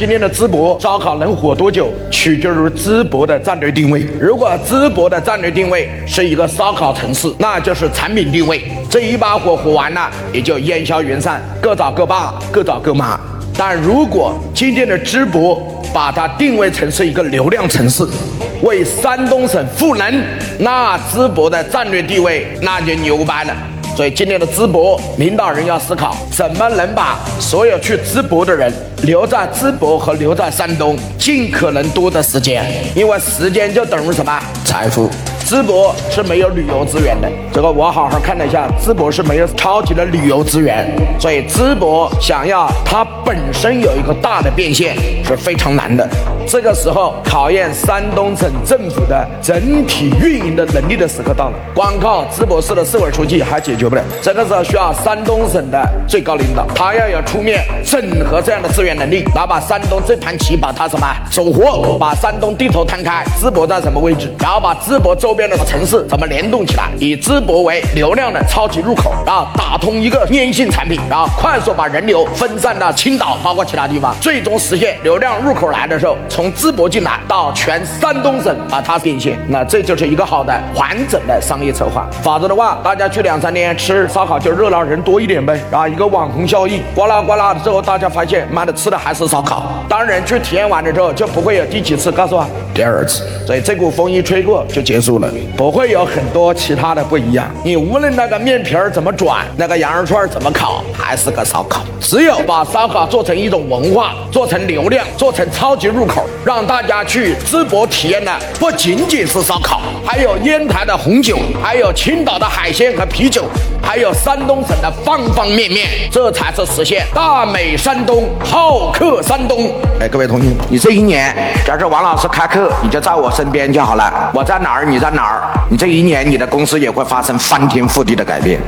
今天的淄博烧烤能火多久，取决于淄博的战略定位。如果淄博的战略定位是一个烧烤城市，那就是产品定位。这一把火火完了，也就烟消云散，各找各爸，各找各妈。但如果今天的淄博把它定位成是一个流量城市，为山东省赋能，那淄博的战略地位那就牛掰了。所以今天的淄博领导人要思考，怎么能把所有去淄博的人留在淄博和留在山东尽可能多的时间，因为时间就等于什么财富。淄博是没有旅游资源的，这个我好好看了一下，淄博是没有超级的旅游资源，所以淄博想要它本身有一个大的变现是非常难的。这个时候考验山东省政府的整体运营的能力的时刻到了，光靠淄博市的市委书记还解决不了，这个时候需要山东省的最高领导，他要有出面整合这样的资源能力，然后把山东这盘棋把它什么走活，把山东地头摊开，淄博在什么位置，然后把淄博周边。的城市怎么联动起来？以淄博为流量的超级入口，然后打通一个粘性产品，然后快速把人流分散到青岛，包括其他地方，最终实现流量入口来的时候，从淄博进来到全山东省把它变现。那这就是一个好的完整的商业策划。否则的话，大家去两三天吃烧烤就热闹，人多一点呗，然后一个网红效应，呱啦呱啦的之后，大家发现妈的吃的还是烧烤。当然去体验完了之后，就不会有第几次，告诉我第二次。所以这股风一吹过就结束了。不会有很多其他的不一样。你无论那个面皮儿怎么转，那个羊肉串怎么烤，还是个烧烤。只有把烧烤做成一种文化，做成流量，做成超级入口，让大家去淄博体验的不仅仅是烧烤，还有烟台的红酒，还有青岛的海鲜和啤酒，还有山东省的方方面面。这才是实现大美山东，好客山东。哎，各位同学，你这一年，假设王老师开课，你就在我身边就好了。我在哪儿，你在哪儿。你这一年，你的公司也会发生翻天覆地的改变。